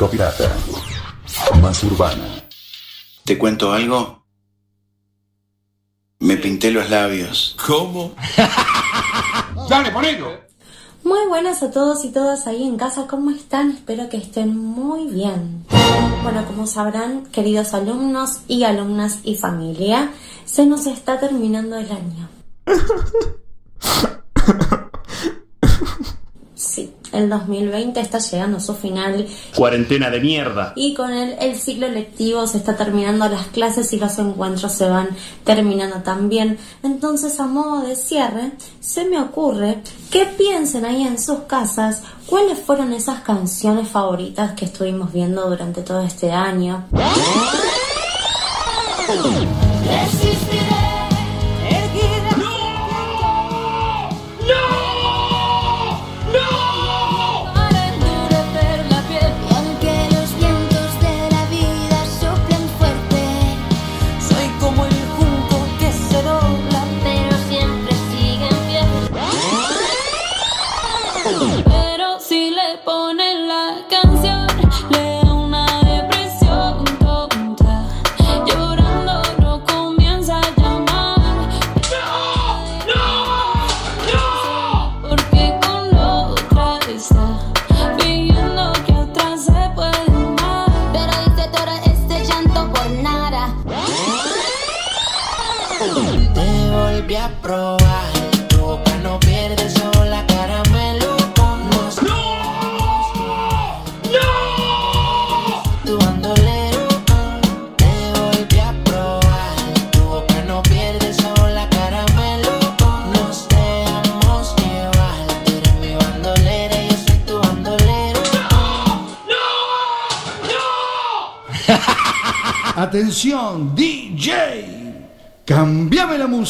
Circo Pirata. Más urbana. ¿Te cuento algo? Me pinté los labios. ¿Cómo? Dale, ponelo. Muy buenas a todos y todas ahí en casa, ¿cómo están? Espero que estén muy bien. Bueno, como sabrán, queridos alumnos y alumnas y familia, se nos está terminando el año. El 2020 está llegando a su final Cuarentena de mierda. y con él el ciclo lectivo se está terminando, las clases y los encuentros se van terminando también. Entonces, a modo de cierre, se me ocurre que piensen ahí en sus casas cuáles fueron esas canciones favoritas que estuvimos viendo durante todo este año.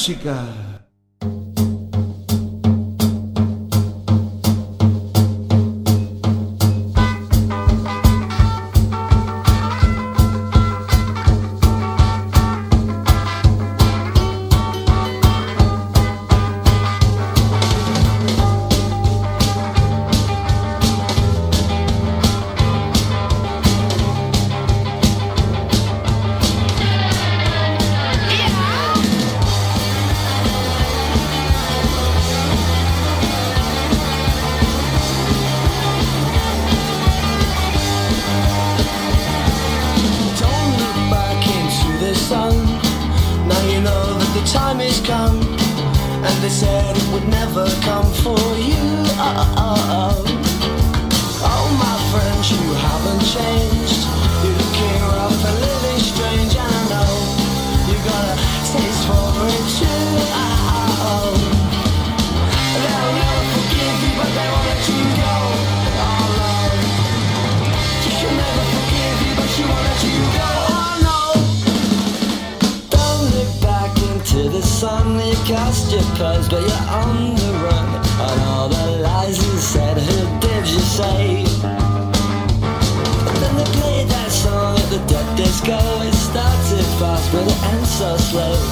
Música. Said it would never come for you. Oh, oh, oh. Oh, my friend, you cast your pearls, but you're on the run. And all the lies you said, who did you say? And then they played that song at the dead disco. It started fast, but it ends so slow.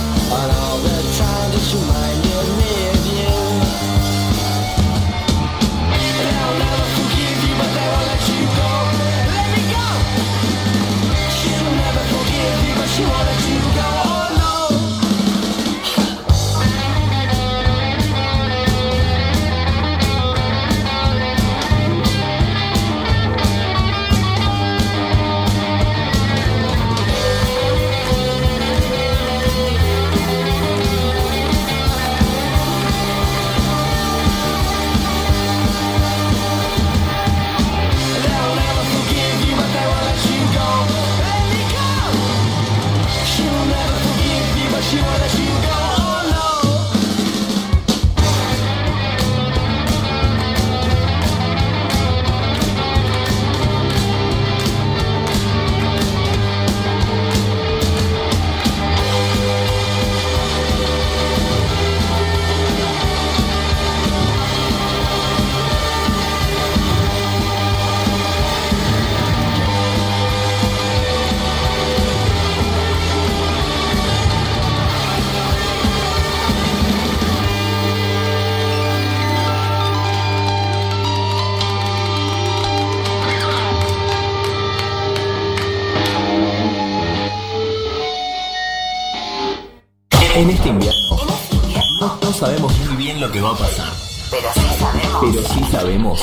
Que va a pasar. Pero sí sabemos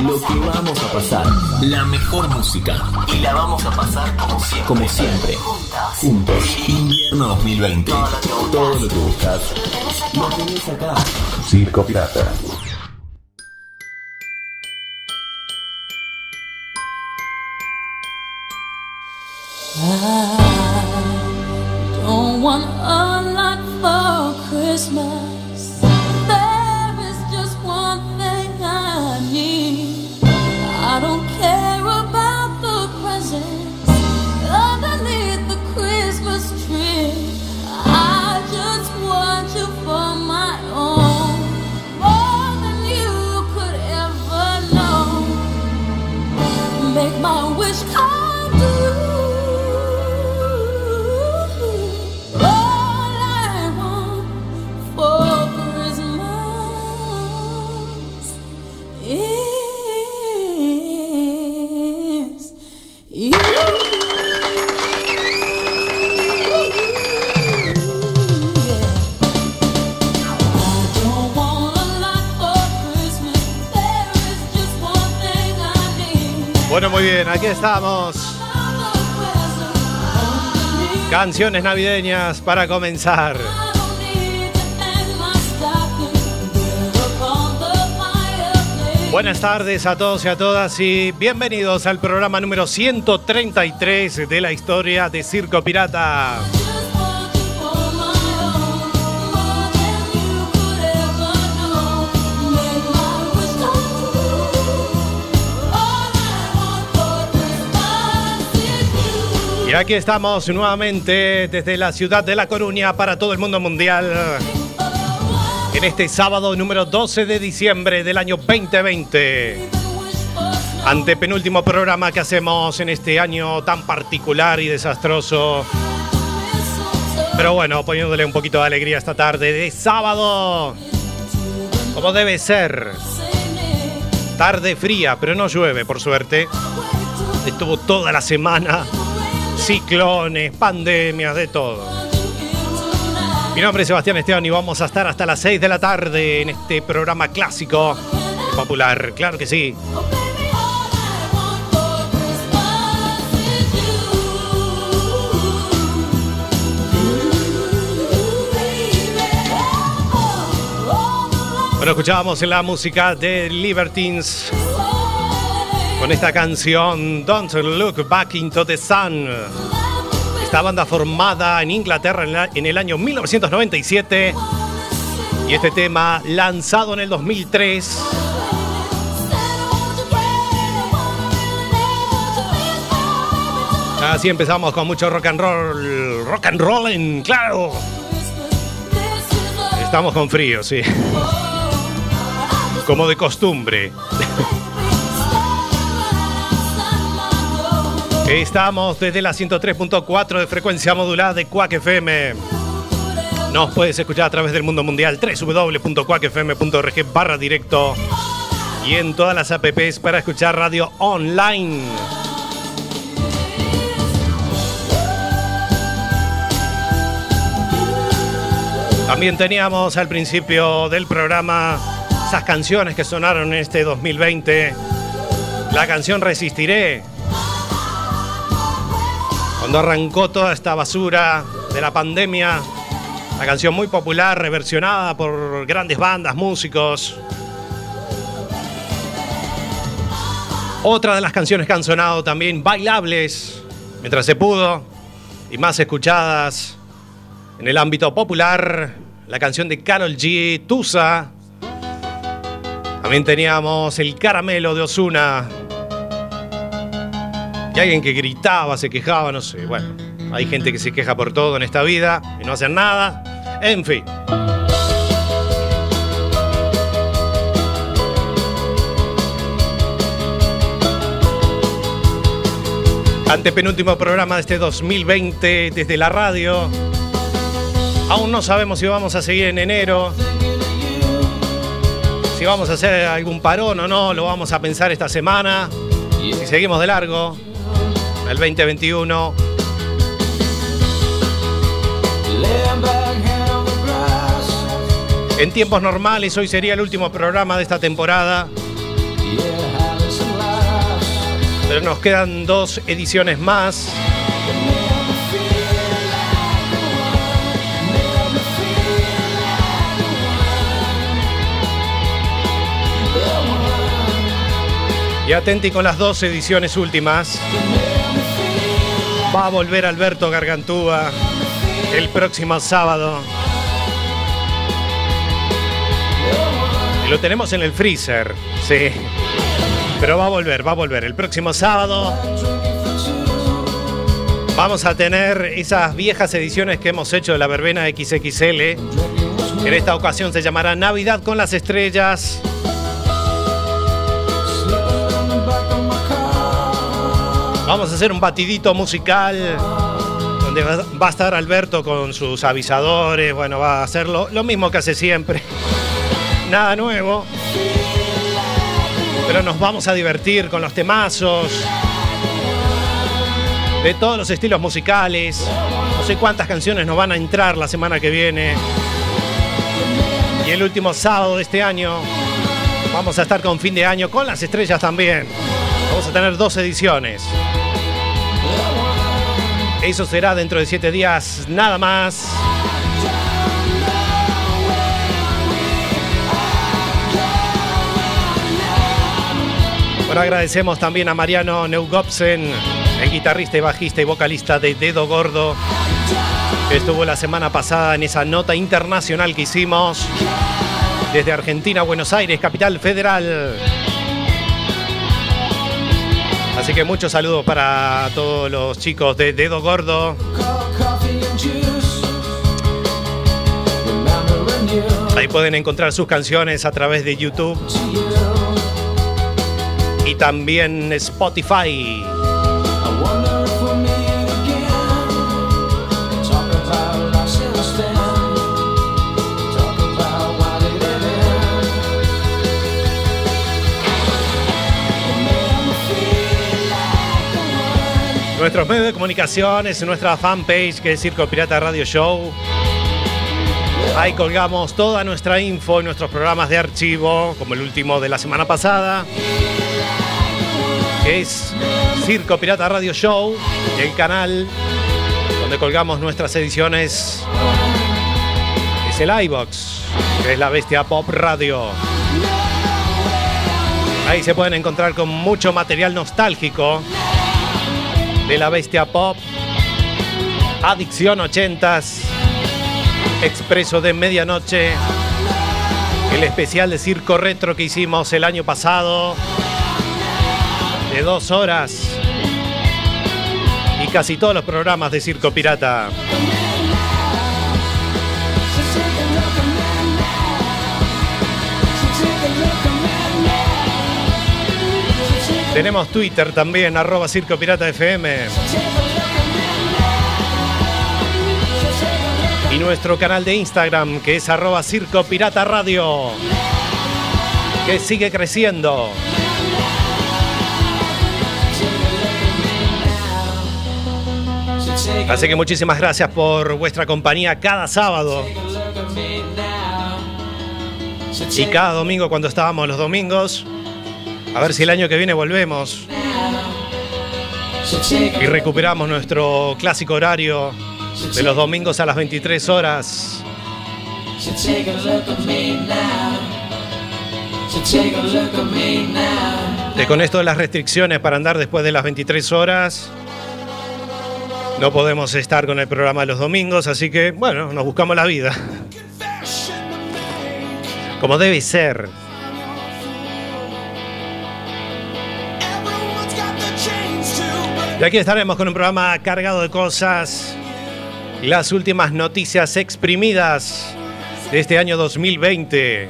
lo que vamos a pasar. La mejor música. Y la vamos a pasar como siempre. Como siempre. Juntos. Invierno 2020. Todo lo que buscas. Lo tenés acá. Circo Pirata. Muy bien, aquí estamos. Canciones navideñas para comenzar. Buenas tardes a todos y a todas y bienvenidos al programa número 133 de la historia de Circo Pirata. Y aquí estamos nuevamente desde la ciudad de La Coruña para todo el mundo mundial. En este sábado número 12 de diciembre del año 2020. Ante penúltimo programa que hacemos en este año tan particular y desastroso. Pero bueno, poniéndole un poquito de alegría esta tarde de sábado. Como debe ser. Tarde fría, pero no llueve, por suerte. Estuvo toda la semana. Ciclones, pandemias, de todo. Mi nombre es Sebastián Esteban y vamos a estar hasta las 6 de la tarde en este programa clásico popular. Claro que sí. Bueno, escuchábamos la música de Libertines con esta canción Don't Look Back into the Sun. Esta banda formada en Inglaterra en, en el año 1997 y este tema lanzado en el 2003. Así empezamos con mucho rock and roll, rock and rolling, claro. Estamos con frío, sí. Como de costumbre. Estamos desde la 103.4 de frecuencia modulada de Quack FM. Nos puedes escuchar a través del mundo mundial www.quackfm.org barra directo y en todas las apps para escuchar radio online. También teníamos al principio del programa esas canciones que sonaron en este 2020. La canción Resistiré, cuando arrancó toda esta basura de la pandemia. La canción muy popular, reversionada por grandes bandas, músicos. Otra de las canciones que han sonado también bailables, mientras se pudo, y más escuchadas en el ámbito popular, la canción de Carol G, Tusa. También teníamos el caramelo de Osuna. Y alguien que gritaba, se quejaba, no sé. Bueno, hay gente que se queja por todo en esta vida y no hacen nada. En fin. Antepenúltimo programa de este 2020 desde la radio. Aún no sabemos si vamos a seguir en enero. Si vamos a hacer algún parón o no, lo vamos a pensar esta semana. Si seguimos de largo, el 2021. Laying back, En tiempos normales, hoy sería el último programa de esta temporada. Pero nos quedan dos ediciones más. Y atenti con las dos ediciones últimas. Va a volver Alberto Gargantúa el próximo sábado. Lo tenemos en el freezer, sí. Pero va a volver, va a volver. El próximo sábado vamos a tener esas viejas ediciones que hemos hecho de la verbena XXL. En esta ocasión se llamará Navidad con las Estrellas. Vamos a hacer un batidito musical donde va a estar Alberto con sus avisadores. Bueno, va a hacer lo, lo mismo que hace siempre. Nada nuevo. Pero nos vamos a divertir con los temazos. De todos los estilos musicales. No sé cuántas canciones nos van a entrar la semana que viene. Y el último sábado de este año vamos a estar con fin de año con las estrellas también. Vamos a tener dos ediciones. Eso será dentro de siete días, nada más. Bueno, agradecemos también a Mariano Neugopsen, el guitarrista y bajista y vocalista de Dedo Gordo, que estuvo la semana pasada en esa nota internacional que hicimos desde Argentina, Buenos Aires, capital federal. Así que muchos saludos para todos los chicos de Dedo Gordo. Ahí pueden encontrar sus canciones a través de YouTube y también Spotify. Nuestros medios de comunicaciones, nuestra fanpage que es Circo Pirata Radio Show. Ahí colgamos toda nuestra info y nuestros programas de archivo, como el último de la semana pasada, que es Circo Pirata Radio Show, el canal donde colgamos nuestras ediciones es el iBox, que es la Bestia Pop Radio. Ahí se pueden encontrar con mucho material nostálgico de la Bestia Pop, Adicción 80s, Expreso de Medianoche, el especial de Circo Retro que hicimos el año pasado, de dos horas, y casi todos los programas de Circo Pirata. Tenemos Twitter también, arroba Circo Pirata FM. Y nuestro canal de Instagram, que es arroba Circo Pirata Radio, que sigue creciendo. Así que muchísimas gracias por vuestra compañía cada sábado y cada domingo cuando estábamos los domingos. A ver si el año que viene volvemos y recuperamos nuestro clásico horario de los domingos a las 23 horas. Que con esto de las restricciones para andar después de las 23 horas, no podemos estar con el programa los domingos, así que bueno, nos buscamos la vida. Como debe ser. Y aquí estaremos con un programa cargado de cosas. Las últimas noticias exprimidas de este año 2020.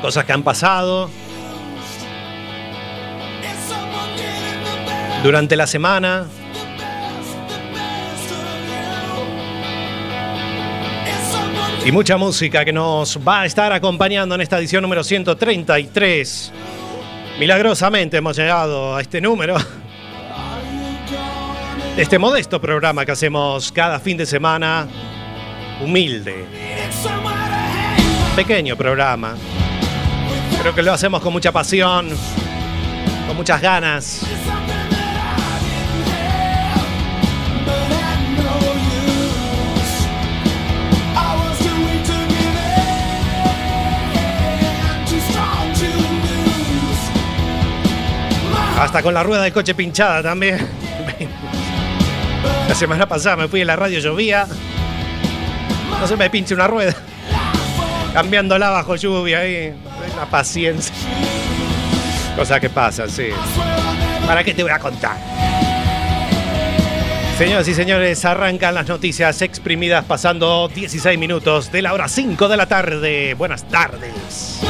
Cosas que han pasado. Durante la semana. Y mucha música que nos va a estar acompañando en esta edición número 133. Milagrosamente hemos llegado a este número este modesto programa que hacemos cada fin de semana, humilde. Pequeño programa. Creo que lo hacemos con mucha pasión, con muchas ganas. Hasta con la rueda del coche pinchada también. La semana pasada me fui a la radio, llovía. No se me pinche una rueda. Cambiándola bajo lluvia ahí. La paciencia. Cosas que pasan, sí. ¿Para qué te voy a contar? Señoras y señores, arrancan las noticias exprimidas pasando 16 minutos de la hora 5 de la tarde. Buenas tardes.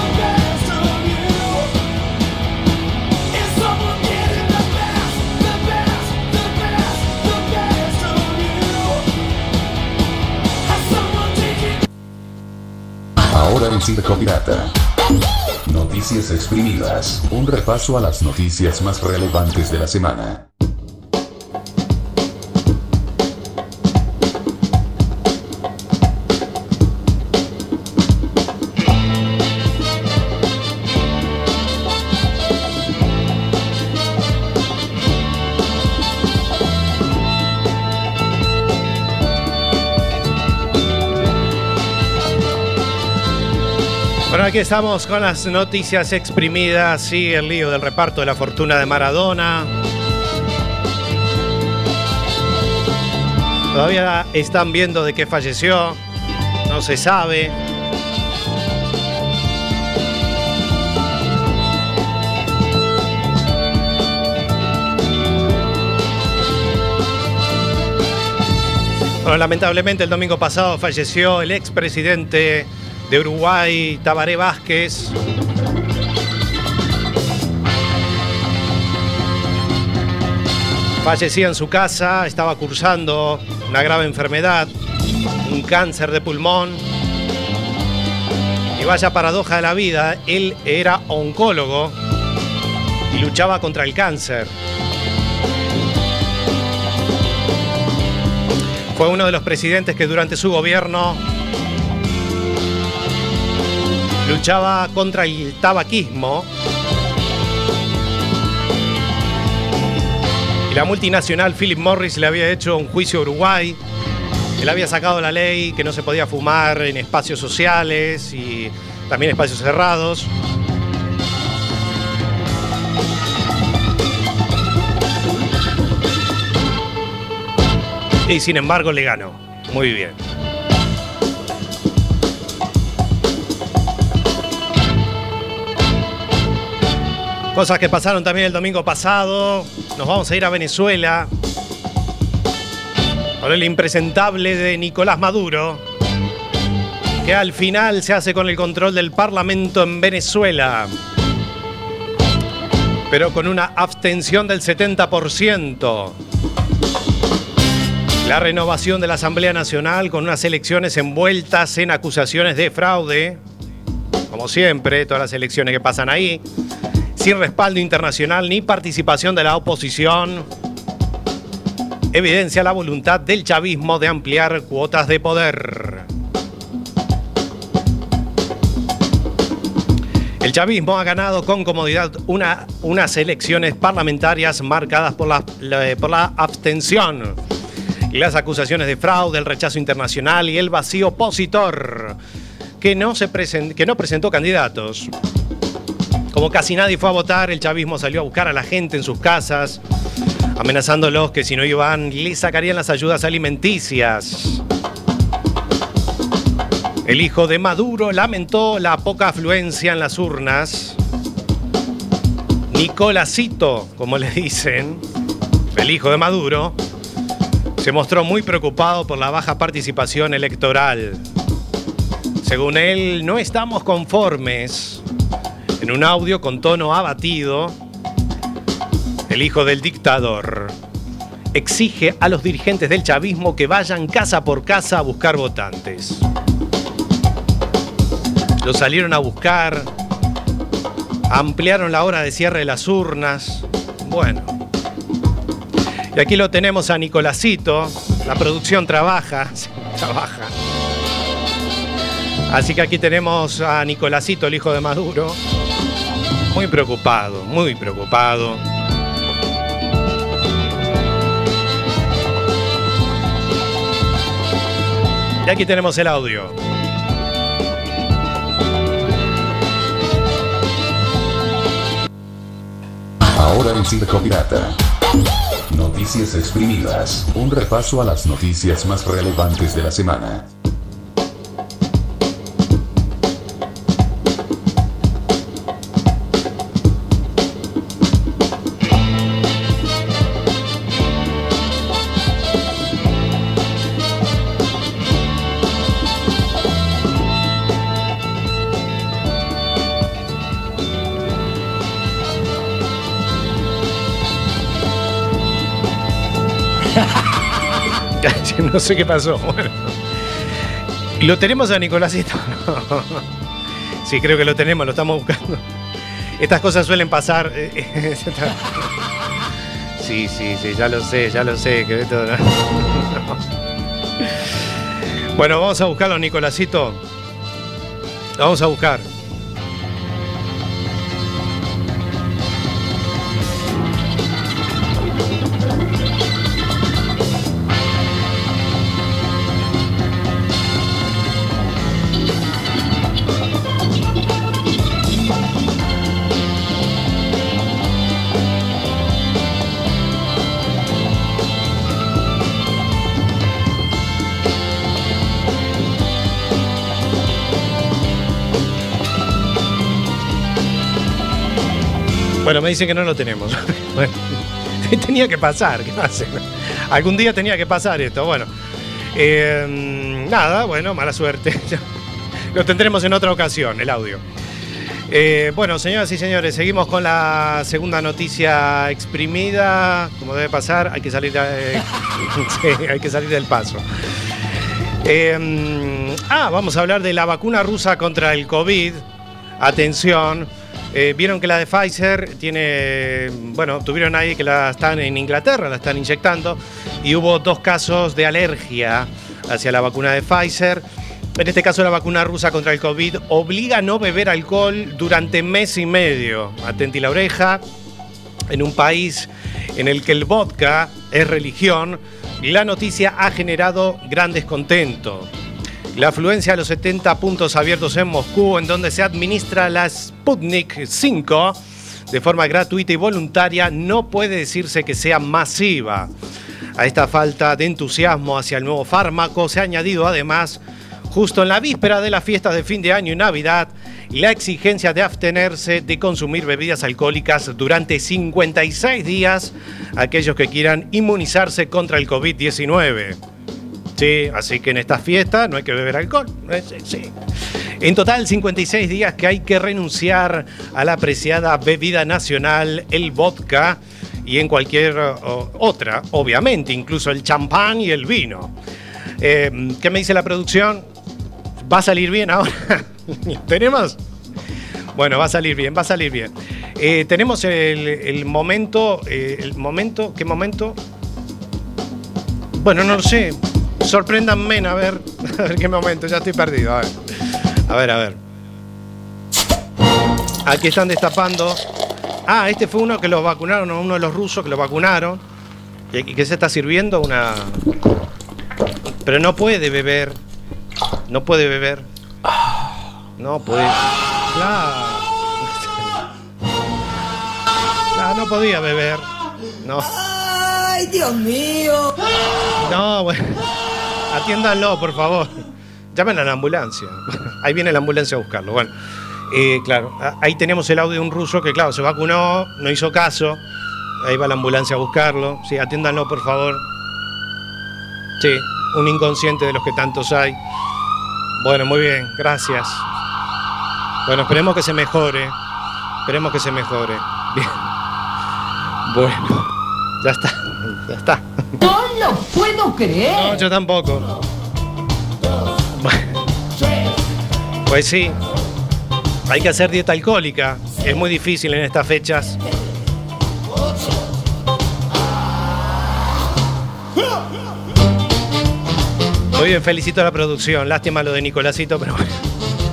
Ahora en Circo Pirata. Noticias exprimidas. Un repaso a las noticias más relevantes de la semana. Aquí estamos con las noticias exprimidas. Sigue el lío del reparto de la fortuna de Maradona. Todavía están viendo de qué falleció. No se sabe. Bueno, lamentablemente el domingo pasado falleció el expresidente de Uruguay, Tabaré Vázquez. Fallecía en su casa, estaba cursando una grave enfermedad, un cáncer de pulmón. Y vaya paradoja de la vida, él era oncólogo y luchaba contra el cáncer. Fue uno de los presidentes que durante su gobierno luchaba contra el tabaquismo. Y la multinacional Philip Morris le había hecho un juicio a Uruguay. Él había sacado la ley que no se podía fumar en espacios sociales y también espacios cerrados. Y sin embargo le ganó. Muy bien. Cosas que pasaron también el domingo pasado. Nos vamos a ir a Venezuela. Con el impresentable de Nicolás Maduro. Que al final se hace con el control del Parlamento en Venezuela. Pero con una abstención del 70%. La renovación de la Asamblea Nacional con unas elecciones envueltas en acusaciones de fraude. Como siempre, todas las elecciones que pasan ahí sin respaldo internacional ni participación de la oposición, evidencia la voluntad del chavismo de ampliar cuotas de poder. El chavismo ha ganado con comodidad una, unas elecciones parlamentarias marcadas por la, por la abstención las acusaciones de fraude, el rechazo internacional y el vacío opositor que no, se que no presentó candidatos. Como casi nadie fue a votar, el chavismo salió a buscar a la gente en sus casas, amenazándolos que si no iban le sacarían las ayudas alimenticias. El hijo de Maduro lamentó la poca afluencia en las urnas. Nicolásito, como le dicen, el hijo de Maduro, se mostró muy preocupado por la baja participación electoral. Según él, no estamos conformes. En un audio con tono abatido, el hijo del dictador exige a los dirigentes del chavismo que vayan casa por casa a buscar votantes. Lo salieron a buscar, ampliaron la hora de cierre de las urnas. Bueno. Y aquí lo tenemos a Nicolásito. La producción trabaja, trabaja. Así que aquí tenemos a Nicolásito, el hijo de Maduro. Muy preocupado, muy preocupado. Y aquí tenemos el audio. Ahora en Circo Pirata. Noticias exprimidas. Un repaso a las noticias más relevantes de la semana. no sé qué pasó. Bueno. ¿Lo tenemos a Nicolásito? Sí, creo que lo tenemos, lo estamos buscando. Estas cosas suelen pasar. eh, Sí, sí, sí, ya lo sé, ya lo sé. Que esto no- no. Bueno, vamos a buscarlo, Nicolásito. Lo vamos a buscar. Me dicen que no lo tenemos. Bueno, tenía que pasar, ¿qué? Algún día tenía que pasar esto. Bueno, eh, nada, bueno, mala suerte. Lo tendremos en otra ocasión, el audio. Eh, bueno, señoras y señores, seguimos con la segunda noticia exprimida. Como debe pasar, hay que salir, sí, hay que salir del paso. Eh, ah, vamos a hablar de la vacuna rusa contra el COVID. Atención. Eh, Vieron que la de Pfizer tiene, bueno, tuvieron ahí que la están en Inglaterra, la están inyectando, y hubo dos casos de alergia hacia la vacuna de Pfizer. En este caso, la vacuna rusa contra el COVID obliga a no beber alcohol durante mes y medio. Atenti la oreja. En un país en el que el vodka es religión, la noticia ha generado gran descontento. La afluencia a los 70 puntos abiertos en Moscú, en donde se administra la Sputnik 5 de forma gratuita y voluntaria, no puede decirse que sea masiva. A esta falta de entusiasmo hacia el nuevo fármaco se ha añadido además, justo en la víspera de las fiestas de fin de año y Navidad, la exigencia de abstenerse de consumir bebidas alcohólicas durante 56 días aquellos que quieran inmunizarse contra el COVID-19. Sí, así que en estas fiestas no hay que beber alcohol. Eh, sí. En total, 56 días que hay que renunciar a la apreciada bebida nacional, el vodka, y en cualquier otra, obviamente, incluso el champán y el vino. Eh, ¿Qué me dice la producción? ¿Va a salir bien ahora? ¿Tenemos? Bueno, va a salir bien, va a salir bien. Eh, tenemos el, el momento, eh, el momento, ¿qué momento? Bueno, no lo sé. Sorpréndanme, a ver, a ver qué momento, ya estoy perdido. A ver, a ver. a ver. Aquí están destapando. Ah, este fue uno que lo vacunaron, uno de los rusos que lo vacunaron. Y que se está sirviendo una. Pero no puede beber. No puede beber. No puede. Claro. Claro, no podía beber. No. ¡Ay, Dios mío! No, bueno. Atiéndanlo, por favor. Llamen a la ambulancia. Ahí viene la ambulancia a buscarlo. Bueno, eh, claro, ahí tenemos el audio de un ruso que, claro, se vacunó, no hizo caso. Ahí va la ambulancia a buscarlo. Sí, atiéndanlo, por favor. Sí, un inconsciente de los que tantos hay. Bueno, muy bien, gracias. Bueno, esperemos que se mejore. Esperemos que se mejore. Bien. Bueno, ya está, ya está. ¡No lo puedo creer! No, yo tampoco. Pues sí, hay que hacer dieta alcohólica. Es muy difícil en estas fechas. Muy bien, felicito a la producción. Lástima lo de Nicolásito, pero bueno.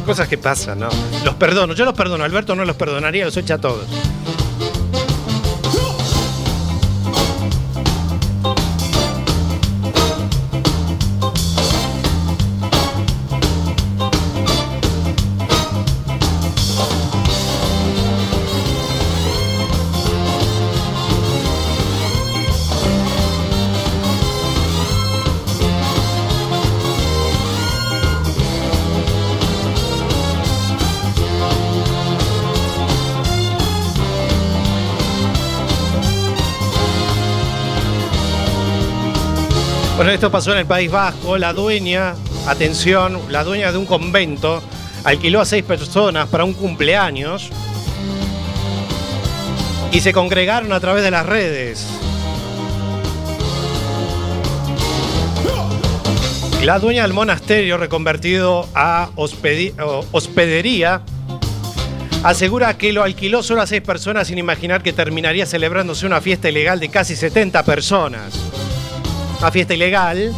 cosas que pasan, ¿no? Los perdono, yo los perdono, Alberto no los perdonaría, los echa a todos. Esto pasó en el País Vasco. La dueña, atención, la dueña de un convento alquiló a seis personas para un cumpleaños y se congregaron a través de las redes. La dueña del monasterio, reconvertido a hospedería, asegura que lo alquiló solo a seis personas sin imaginar que terminaría celebrándose una fiesta ilegal de casi 70 personas una fiesta ilegal.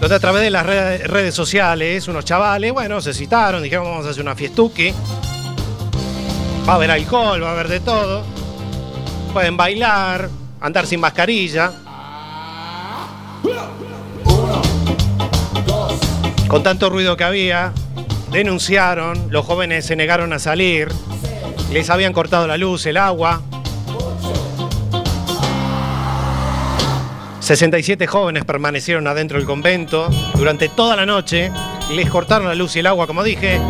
Donde a través de las red- redes sociales, unos chavales, bueno, se citaron, dijeron vamos a hacer una fiestuki. Va a haber alcohol, va a haber de todo. Pueden bailar, andar sin mascarilla. Con tanto ruido que había, denunciaron, los jóvenes se negaron a salir, les habían cortado la luz, el agua. 67 jóvenes permanecieron adentro del convento durante toda la noche. Les cortaron la luz y el agua, como dije.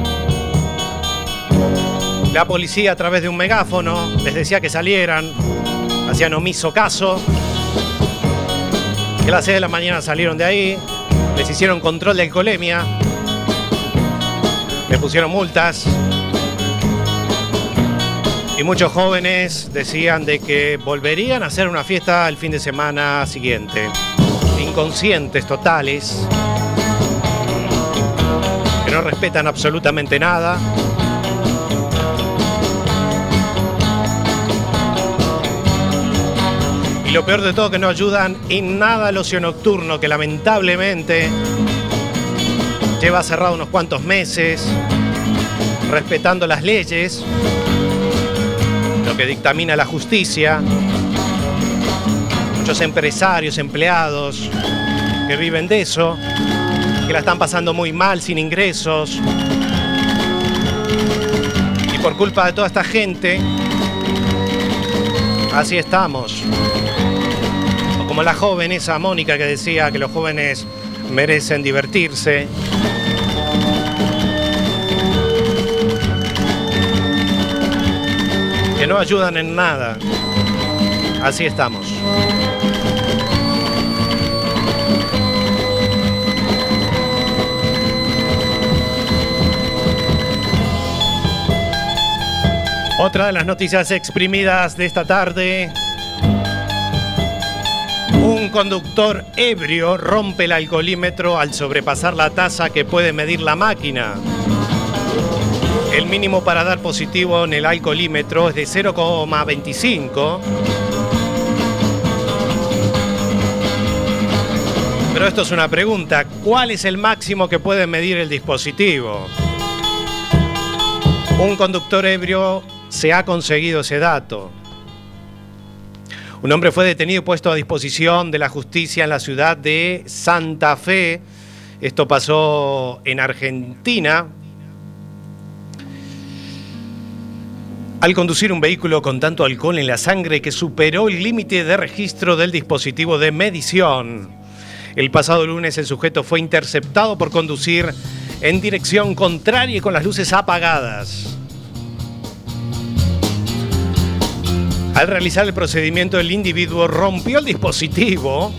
La policía a través de un megáfono les decía que salieran. Hacían omiso caso. Que a las 6 de la mañana salieron de ahí. Les hicieron control de alcoholemia. Les pusieron multas. Y muchos jóvenes decían de que volverían a hacer una fiesta el fin de semana siguiente. Inconscientes totales. Que no respetan absolutamente nada. Y lo peor de todo que no ayudan en nada al ocio nocturno que lamentablemente lleva cerrado unos cuantos meses, respetando las leyes, lo que dictamina la justicia. Muchos empresarios, empleados que viven de eso, que la están pasando muy mal, sin ingresos. Y por culpa de toda esta gente, así estamos. O como la joven esa Mónica que decía que los jóvenes merecen divertirse. Que no ayudan en nada. Así estamos. Otra de las noticias exprimidas de esta tarde. Un conductor ebrio rompe el alcoholímetro al sobrepasar la tasa que puede medir la máquina. El mínimo para dar positivo en el alcoholímetro es de 0,25. Pero esto es una pregunta. ¿Cuál es el máximo que puede medir el dispositivo? Un conductor ebrio se ha conseguido ese dato. Un hombre fue detenido y puesto a disposición de la justicia en la ciudad de Santa Fe. Esto pasó en Argentina. Al conducir un vehículo con tanto alcohol en la sangre que superó el límite de registro del dispositivo de medición. El pasado lunes el sujeto fue interceptado por conducir en dirección contraria y con las luces apagadas. Al realizar el procedimiento, el individuo rompió el dispositivo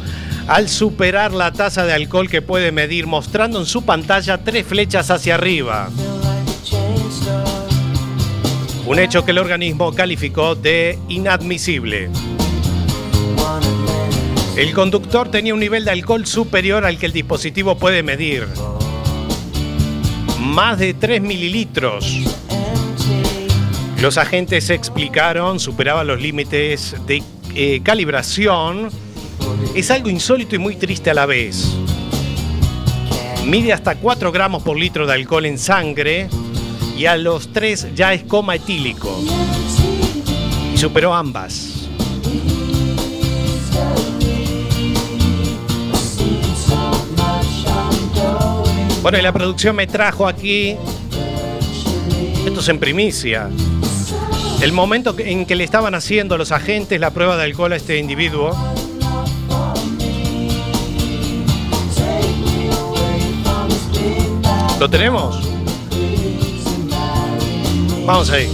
al superar la tasa de alcohol que puede medir, mostrando en su pantalla tres flechas hacia arriba. Un hecho que el organismo calificó de inadmisible. El conductor tenía un nivel de alcohol superior al que el dispositivo puede medir. Más de 3 mililitros. Los agentes explicaron, superaba los límites de eh, calibración. Es algo insólito y muy triste a la vez. Mide hasta 4 gramos por litro de alcohol en sangre y a los 3 ya es coma etílico. Y superó ambas. Bueno, y la producción me trajo aquí, esto es en primicia, el momento en que le estaban haciendo los agentes la prueba de alcohol a este individuo. ¿Lo tenemos? Vamos ahí.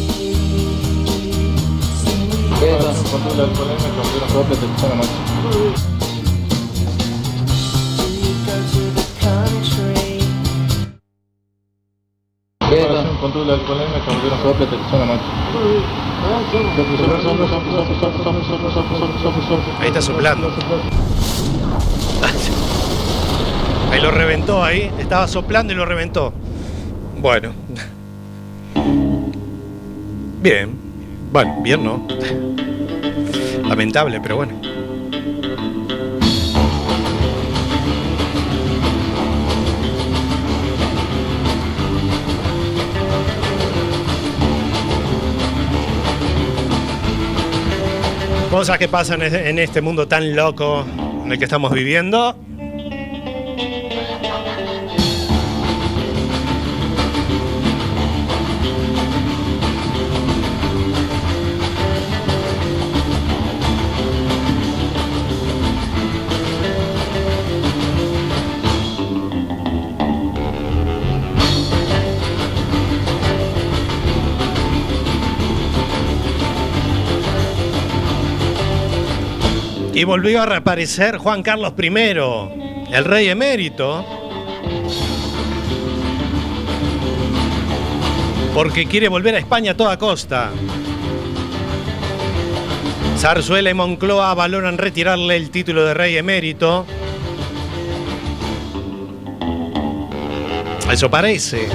Control de alcoholemia, cambiaron sopla, atención a noche. Ahí está soplando. Ahí lo reventó ahí. Estaba soplando y lo reventó. Bueno. Bien. Bueno, bien no. Lamentable, pero bueno. Cosas que pasan en este mundo tan loco en el que estamos viviendo. Y volvió a reaparecer Juan Carlos I, el rey emérito, porque quiere volver a España a toda costa. Zarzuela y Moncloa valoran retirarle el título de rey emérito. Eso parece.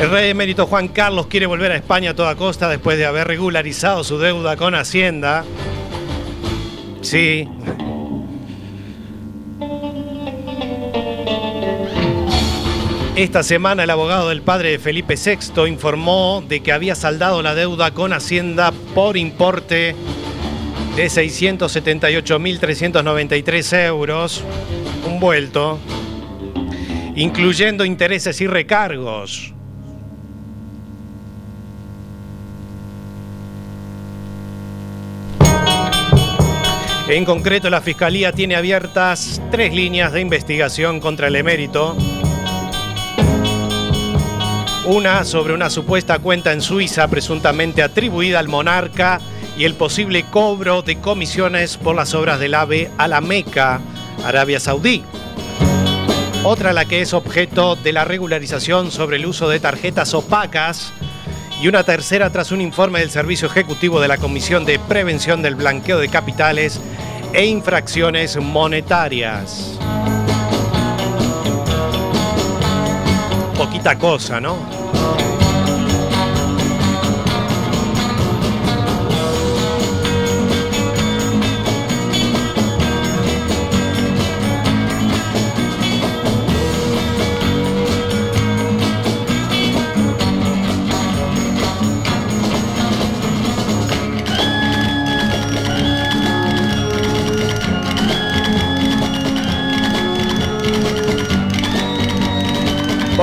El rey emérito Juan Carlos quiere volver a España a toda costa después de haber regularizado su deuda con Hacienda. Sí. Esta semana el abogado del padre de Felipe VI informó de que había saldado la deuda con Hacienda por importe de 678.393 euros, un vuelto, incluyendo intereses y recargos. En concreto, la Fiscalía tiene abiertas tres líneas de investigación contra el emérito. Una sobre una supuesta cuenta en Suiza presuntamente atribuida al monarca y el posible cobro de comisiones por las obras del AVE a la Meca, Arabia Saudí. Otra la que es objeto de la regularización sobre el uso de tarjetas opacas y una tercera tras un informe del Servicio Ejecutivo de la Comisión de Prevención del Blanqueo de Capitales e Infracciones Monetarias. Poquita cosa, ¿no?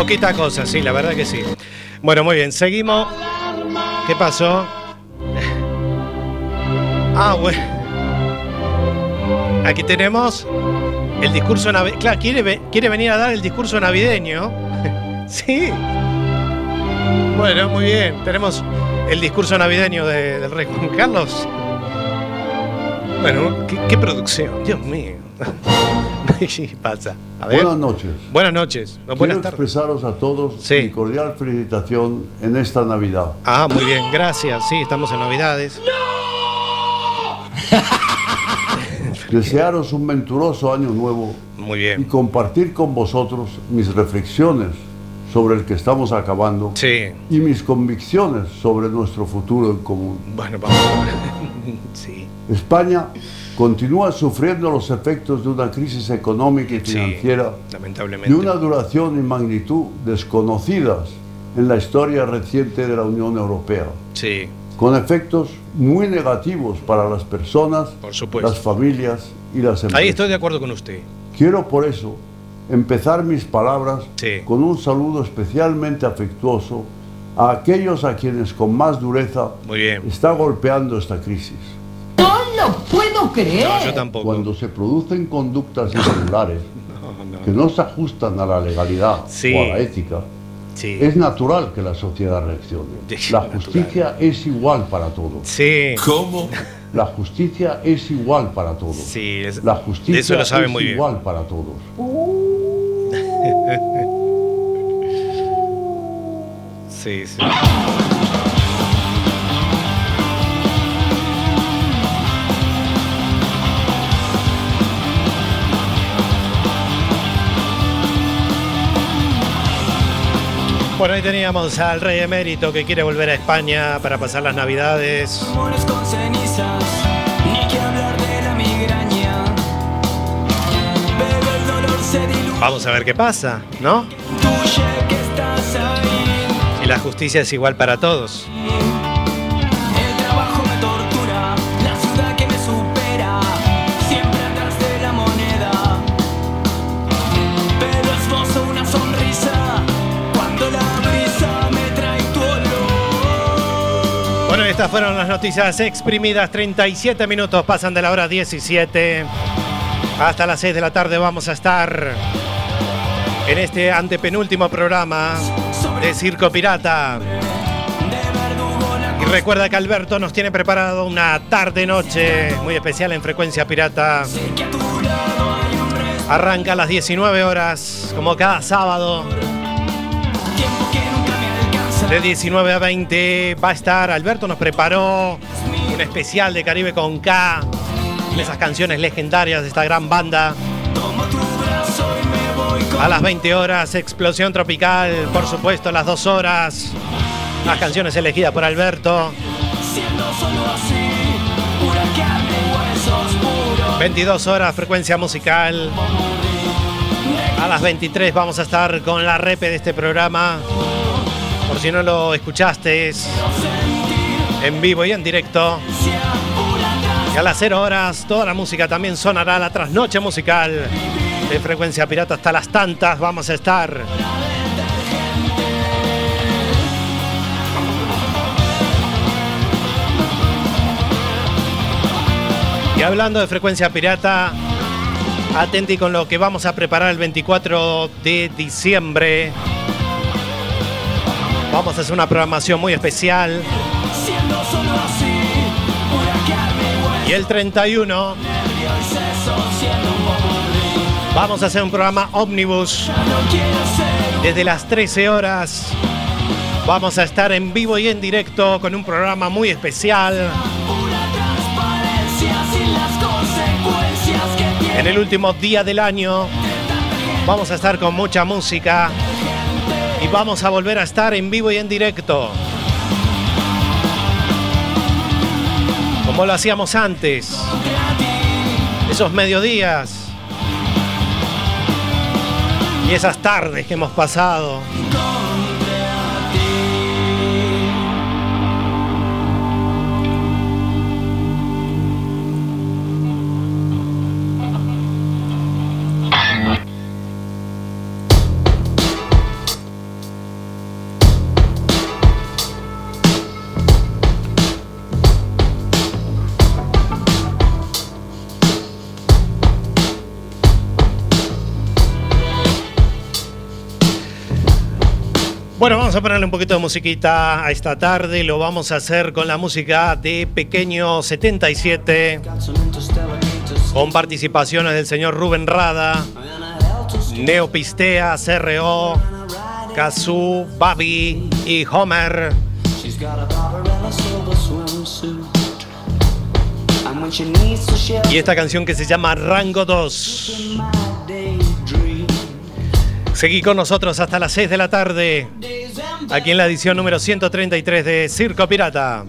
Poquita cosa, sí, la verdad que sí. Bueno, muy bien, seguimos. ¿Qué pasó? Ah, bueno. Aquí tenemos el discurso navideño. Claro, quiere, quiere venir a dar el discurso navideño. sí. Bueno, muy bien. Tenemos el discurso navideño de- del rey Juan Carlos. Bueno, qué producción, Dios mío. Sí, pasa. A ver. Buenas noches. Buenas noches. No, Quiero buenas tardes. expresaros a todos mi cordial felicitación en esta Navidad. Ah, muy bien, gracias. Sí, estamos en Navidades. Desearos un venturoso año nuevo Muy bien. y compartir con vosotros mis reflexiones sobre el que estamos acabando Sí. y mis convicciones sobre nuestro futuro en común. Bueno, vamos a ver. Sí. España continúa sufriendo los efectos de una crisis económica y Sí, financiera lamentablemente. de una duración y magnitud desconocidas en la historia reciente de la Unión Europea, Sí. con efectos muy negativos para las personas, Por las familias y las empresas. Ahí estoy de acuerdo con usted. Quiero por eso empezar mis palabras Sí. con un saludo especialmente afectuoso a aquellos a quienes con más dureza Muy bien. está golpeando esta crisis. No lo puedo creer. No, yo tampoco. Cuando se producen conductas irregulares que no se ajustan a la legalidad Sí. o a la ética, Sí. es natural que la sociedad reaccione. Sí, La natural. justicia es igual para todos. Sí. ¿Cómo? La justicia es igual para todos. Sí, es- La justicia de eso lo sabe es muy bien. igual para todos. Sí, sí. Bueno, ahí teníamos al rey emérito que quiere volver a España para pasar las navidades. Amores con cenizas, ni que hablar de la migraña. Pero el dolor se diluye, Vamos a ver qué pasa, ¿no? que estás ahí. Y la justicia es igual para todos. Estas fueron las noticias exprimidas. 37 minutos pasan de la hora 17. Hasta las 6 de la tarde vamos a estar en este antepenúltimo programa de Circo Pirata. Y recuerda que Alberto nos tiene preparado una tarde-noche muy especial en Frecuencia Pirata. Arranca a las 19 horas, como cada sábado. De 19 a 20 va a estar, Alberto nos preparó un especial de Caribe con K, esas canciones legendarias de esta gran banda. A las 20 horas, Explosión Tropical, por supuesto, a las 2 horas, las canciones elegidas por Alberto. Siendo solo así, pura carne y huesos puros. 22 horas, frecuencia musical. A las 23 vamos a estar con la repe de este programa. Por si no lo escuchaste, es en vivo y en directo. Y a las 0 horas, toda la música también sonará la trasnoche musical de frecuencia pirata hasta las tantas. Vamos a estar. Y hablando de frecuencia pirata, atenti con lo que vamos a preparar el 24 de diciembre. Vamos a hacer una programación muy especial. Y el 31 nervio y seso, siendo un popurrí. vamos a hacer un programa ómnibus desde las 13 horas. Vamos a estar en vivo y en directo con un programa muy especial. En el último día del año vamos a estar con mucha música vamos a volver a estar en vivo y en directo. Como lo hacíamos antes. Esos mediodías. Y esas tardes que hemos pasado. Bueno, vamos a ponerle un poquito de musiquita a esta tarde. Lo vamos a hacer con la música de Pequeño 77. Con participaciones del señor Rubén Rada, Neopistea, CRO, Kazoo, Babi y Homer. Y esta canción que se llama Rango 2. Seguí con nosotros hasta las 6 de la tarde, aquí en la edición número 133 de Circo Pirata.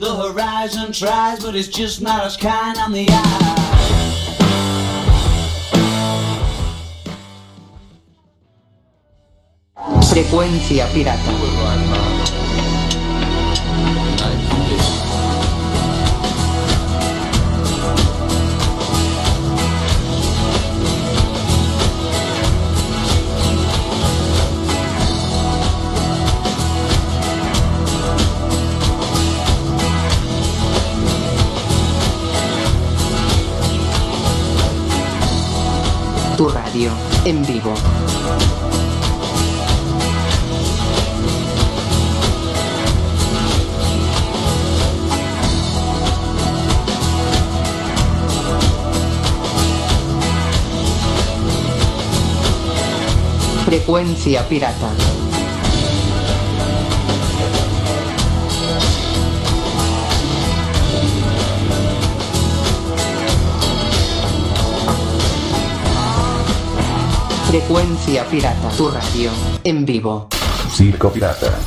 The horizon tries, but it's just not as kind on the eye. Frecuencia pirata. Tu radio en vivo. Frecuencia pirata. Frecuencia pirata. Tu radio en vivo. Circo Pirata.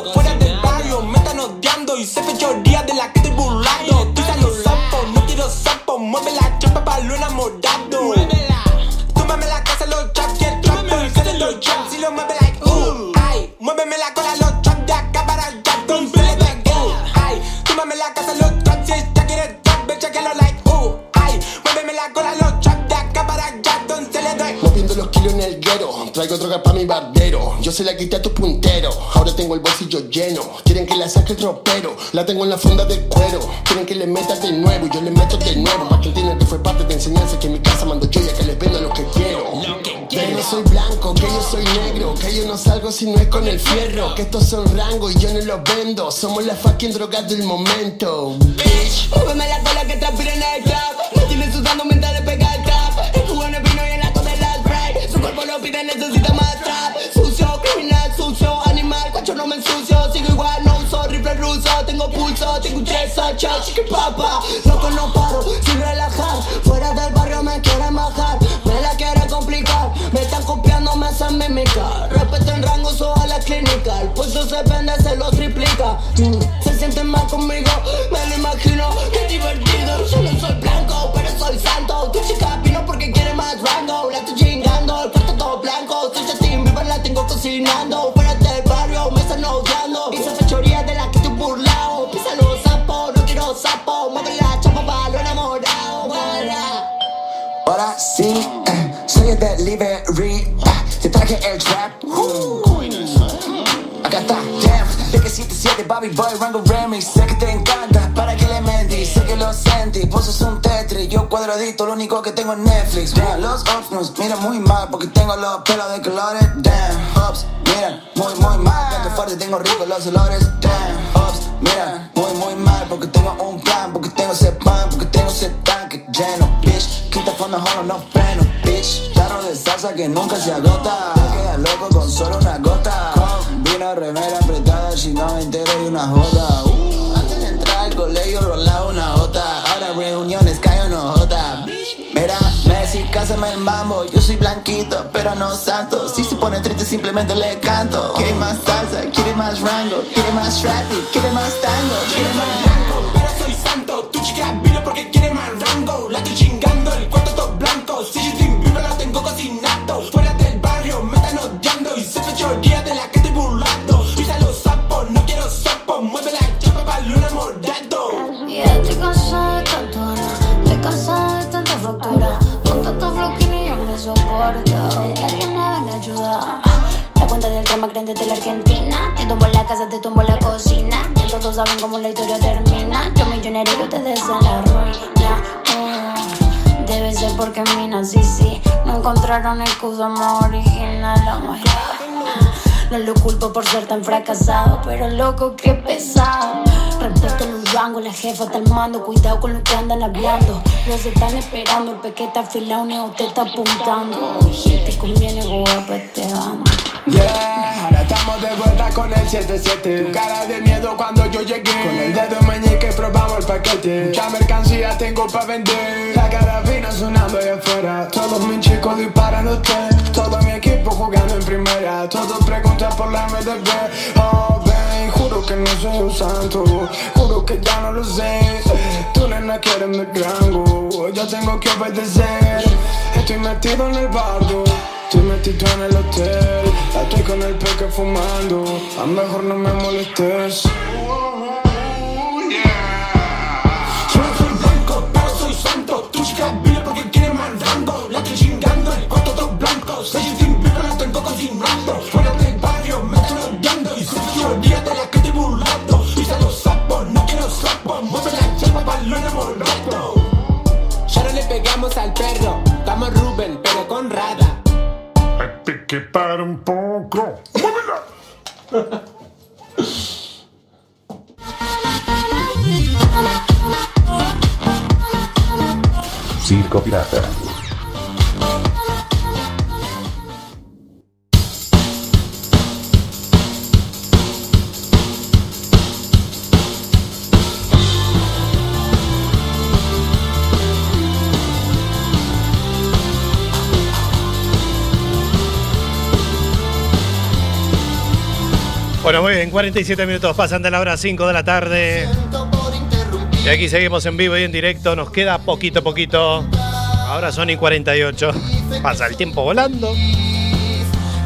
Cocinando. Fuera del la tengo en la funda de cuero. Quieren que le meta de nuevo y yo le meto de nuevo. Pa' que entiendan que fue parte de enseñanza que en mi casa mando yo ya que les vendo lo que quiero. Que no soy blanco, que yo soy negro, que yo no salgo si no es con el fierro. Que estos son rangos y yo no los vendo. Somos la fucking droga del momento. Bitch. Muéveme la cola que transpira en el club Me tienes sudando mientras le Pulso, tengo un yeso, chicken papa. Loco no paro, sin relajar. Fuera del barrio me quieren bajar Me la quieren complicar. Me están copiando, me hacen mimicar Respeto en rango, so a la clínica. El puesto se vende, se lo triplica. Mm, Soy el delivery. te traje el trap. acá está, damn. De que 77 Bobby Boy Rango Remix. Sé que te encanta, para que le mentí. Sé que lo sentí, vos sos un Tetris. Yo cuadradito, lo único que tengo es Netflix. Los Ops nos miran muy mal porque tengo los pelos de colores. Damn, Ops, miran muy, muy mal. Tanto fuerte, tengo ricos los olores. Damn, Ops, miran muy, mal porque tengo un plan. Porque tengo ese pan, porque tengo ese tanque lleno. Bitch, quita fondo, jono, no freno. Bitch, tarro de salsa que nunca se agota. Te quedas loco con solo una gota. Vino, remera apretada, si no me entero y una joda. Uh, antes de entrar al colegio rolaba una jota. Ahora reuniones cae una jota. Mira, Messi, cásame el mambo. Yo soy blanquito, pero no santo. Si se pone triste, simplemente le canto. Quiere más salsa, quiere más rango, quiere más traffic, quiere más tango, quiere más blanco, pero soy santo. Tu chica vino porque quiere más rango. La estoy chingando, el cuarto todo blanco. Si yo te invito, la tengo cocinando. Fuera del barrio, me están odiando. Y se fechoría de la que rotura. Con tantos bloquines yo me soporto. Que alguien me venga a ayudar. La cuenta del drama grande de la Argentina. Te tumbo la casa, te tumbo la cocina. Ya todos saben cómo la historia termina. Yo millonario y ustedes en la ruina. Mm, debe ser porque en mí nací, sí. No encontraron excusa más original. No lo culpo por ser tan fracasado, pero loco, que pesado. Respeto en un rango, la jefa está al mando. Cuidado con lo que andan hablando. Los están esperando, el pequete afilado, neo te está apuntando. Si te conviene, guapa, te amo. Yeah, ahora estamos de vuelta con el 77 Tu cara de miedo cuando yo llegué. Con el dedo meñique probamos el paquete. Mucha mercancía tengo pa' vender. La carabina sonando allá afuera. Todos mis chicos disparándote Todo mi equipo jugando en primera. Todos preguntan por la MDB Oh, que no soy un santo. Juro que ya no lo sé. Tu nena quiere mi rango. Yo tengo que obedecer. Estoy metido en el bardo. Estoy metido en el hotel. Estoy con el peque fumando. A mejor no me molestes. Mandando. La estoy chingando, el cuarto todo blanco. Sin pico, no tengo cocinando. Fuera del pegamos al perro. Estamos Rubén, pero con Rada. Hay que parar un poco. Circo Pirata. Bueno, muy bien, 47 minutos pasan de la hora 5 de la tarde. Y aquí seguimos en vivo y en directo. Nos queda poquito, poquito. Ahora son y 48. Pasa el tiempo volando.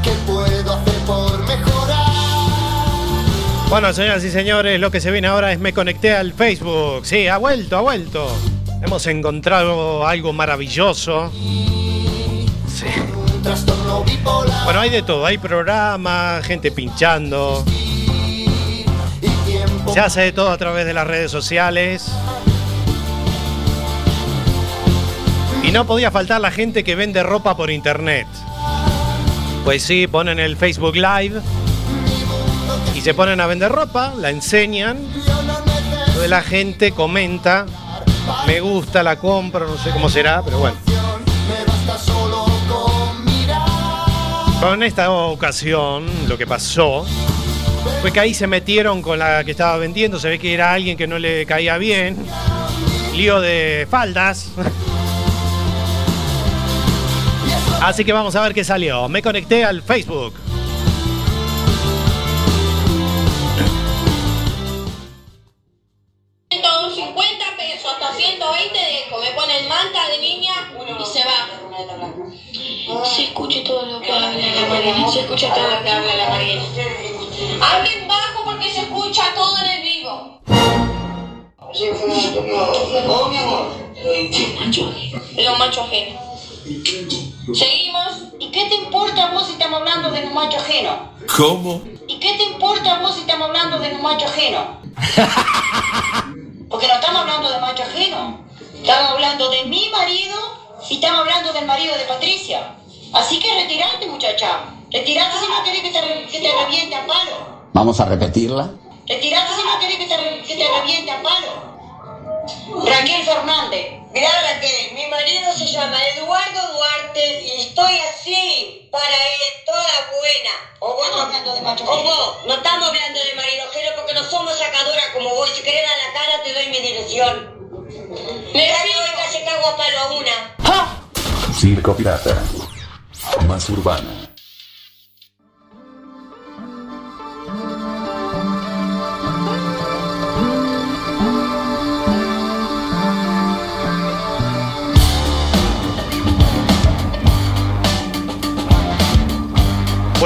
¿Qué puedo hacer por mejorar? Bueno, señoras y señores, lo que se viene ahora es me conecté al Facebook. Sí, ha vuelto, ha vuelto. Hemos encontrado algo maravilloso. Sí. Trastorno bipolar Bueno, hay de todo. Hay programas, gente pinchando. Se hace de todo a través de las redes sociales. Y no podía faltar la gente que vende ropa por internet. Pues sí, ponen el Facebook Live y se ponen a vender ropa, la enseñan. Entonces la gente comenta, me gusta, la compro, no sé cómo será, pero bueno. Con esta ocasión, lo que pasó fue que ahí se metieron con la que estaba vendiendo. Se ve que era alguien que no le caía bien. Lío de faldas. Así que vamos a ver qué salió. Me conecté al Facebook. Mariana. Se escucha todo lo que habla la Mariana. Hablen bajo porque se escucha todo en el vivo. Oh, mi amor. Los machos ajenos. Seguimos. ¿Y qué te importa a vos si estamos hablando de un macho ajeno? ¿Cómo? ¿Y qué te importa a vos si estamos hablando de un macho ajeno? Porque no estamos hablando de macho ajeno. Estamos hablando de mi marido y estamos hablando del marido de Patricia. Así que retirate, muchacha. Retirate si no querés que te, que te reviente a palo. Vamos a repetirla. Retirate si no querés que te, que te reviente a palo. Raquel Fernández. Mirá, Raquel, mi marido se llama Eduardo Duarte y estoy así para él, toda buena. O vos no, hablando de macho o vos, no estamos hablando de marido ajeno porque no somos sacadoras como vos. Si querés dar la cara, te doy mi dirección. Me que se cago a palo a una. Circo Pirata. Más urbana.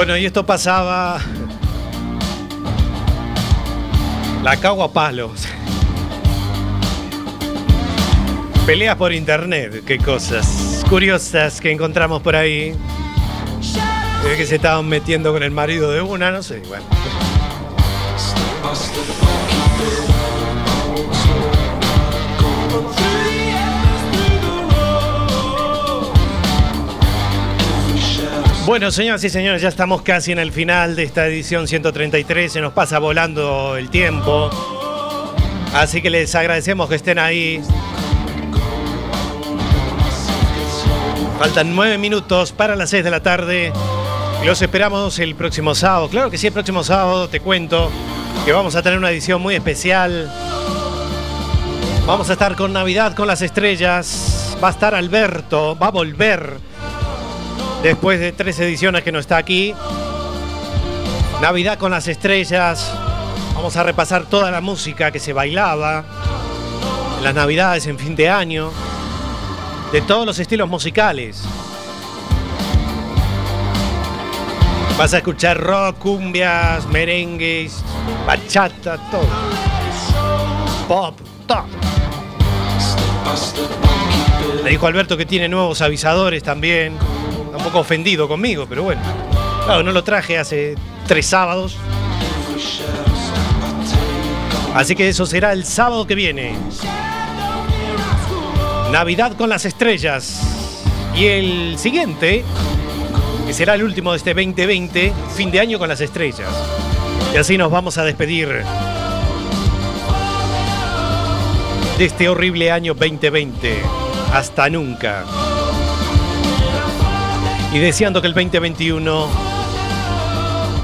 Bueno, y esto pasaba. La cago a palos. Peleas por internet, qué cosas curiosas que encontramos por ahí. Ve que se estaban metiendo con el marido de una, no sé, bueno. Bueno, señoras y señores, ya estamos casi en el final de esta edición 133. Se nos pasa volando el tiempo. Así que les agradecemos que estén ahí. Faltan nueve minutos para las seis de la tarde. Los esperamos el próximo sábado. Claro que sí, el próximo sábado te cuento que vamos a tener una edición muy especial. Vamos a estar con Navidad con las estrellas. Va a estar Alberto, va a volver después de tres ediciones que no está aquí. Navidad con las estrellas. Vamos a repasar toda la música que se bailaba en las Navidades, en fin de año, de todos los estilos musicales. Vas a escuchar rock, cumbias, merengues, bachata, todo. Pop, todo. Le dijo Alberto que tiene nuevos avisadores también. Un poco ofendido conmigo, pero bueno. No lo traje hace tres sábados. Así que eso será el sábado que viene. Navidad con las estrellas. Y el siguiente, que será el último de este 2020, fin de año con las estrellas. Y así nos vamos a despedir de este horrible año 2020. Hasta nunca. Y deseando que el 2021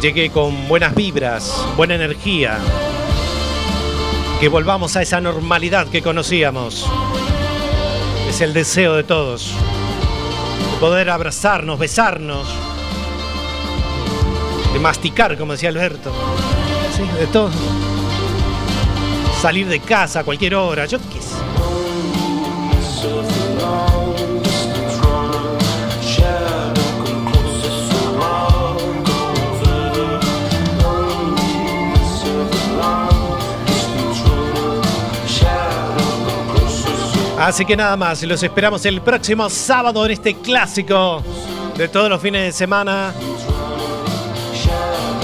llegue con buenas vibras, buena energía. Que volvamos a esa normalidad que conocíamos. Es el deseo de todos. De poder abrazarnos, besarnos. De masticar, como decía Alberto. De todo. Salir de casa a cualquier hora, yo Así que nada más, los esperamos el próximo sábado en este clásico de todos los fines de semana.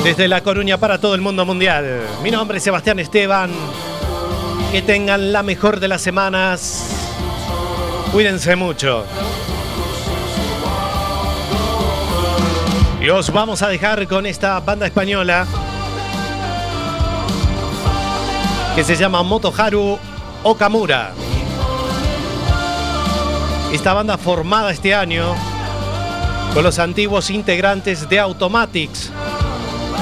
Desde La Coruña para todo el mundo mundial. Mi nombre es Sebastián Esteban. Que tengan la mejor de las semanas. Cuídense mucho. Y os vamos a dejar con esta banda española que se llama Motoharu Okamura. Esta banda formada este año con los antiguos integrantes de Automatics.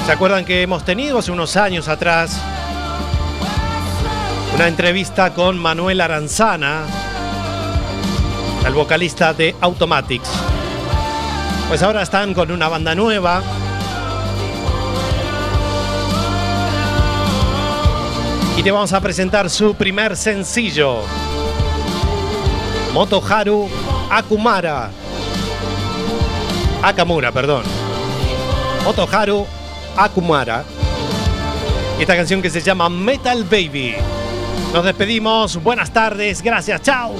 ¿Se acuerdan que hemos tenido hace unos años atrás una entrevista con Manuel Aranzana, el vocalista de Automatics? Pues ahora están con una banda nueva. Y te vamos a presentar su primer sencillo. Motoharu Akumara. Akamura, perdón. Motoharu Akumara. Esta canción que se llama Metal Baby. Nos despedimos. Buenas tardes. Gracias. Chao.